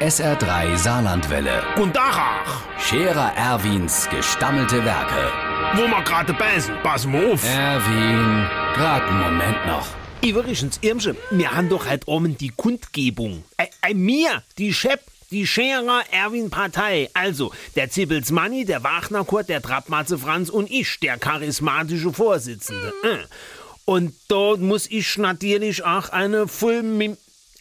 SR3 Saarlandwelle. Und Dachach, Scherer Erwins gestammelte Werke. wo wir gerade beißen, pass mal auf. Erwin, grad einen Moment noch. Übrigens, Irmsche, wir haben doch heute Abend die Kundgebung. Äh, äh, mir, die Chef, die Scherer Erwin Partei. Also, der Zippels Manni, der Wagner Kurt, der Trappmatze Franz und ich, der charismatische Vorsitzende. Äh. Und dort muss ich natürlich auch eine Fulmin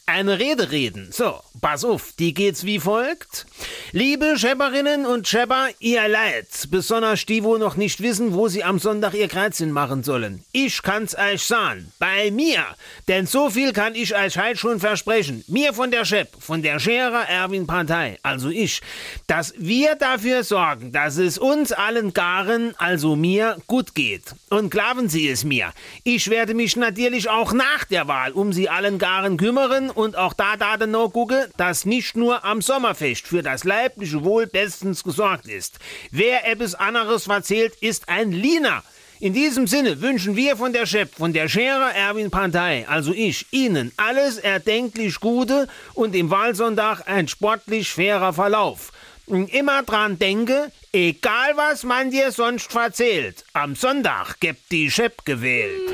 eine Rede reden. So, pass auf, die geht's wie folgt. Liebe Schepperinnen und Schepper, ihr Leid, besonders die, wo noch nicht wissen, wo sie am Sonntag ihr Kreuzchen machen sollen. Ich kann's euch sagen, bei mir. Denn so viel kann ich euch heute schon versprechen. Mir von der Schepp, von der Scherer Erwin Partei, also ich, dass wir dafür sorgen, dass es uns allen Garen, also mir, gut geht. Und glauben Sie es mir, ich werde mich natürlich auch nach der Wahl um Sie allen Garen kümmern und auch da da noch gucke, dass nicht nur am Sommerfest für das leibliche Wohl bestens gesorgt ist. Wer etwas anderes verzählt, ist ein Liener. In diesem Sinne wünschen wir von der Chef, von der Scherer Erwin Partei, also ich, Ihnen alles erdenklich Gute und im Wahlsonntag ein sportlich fairer Verlauf. Und immer dran denke, egal was man dir sonst verzählt, am Sonntag gibt die Chef gewählt.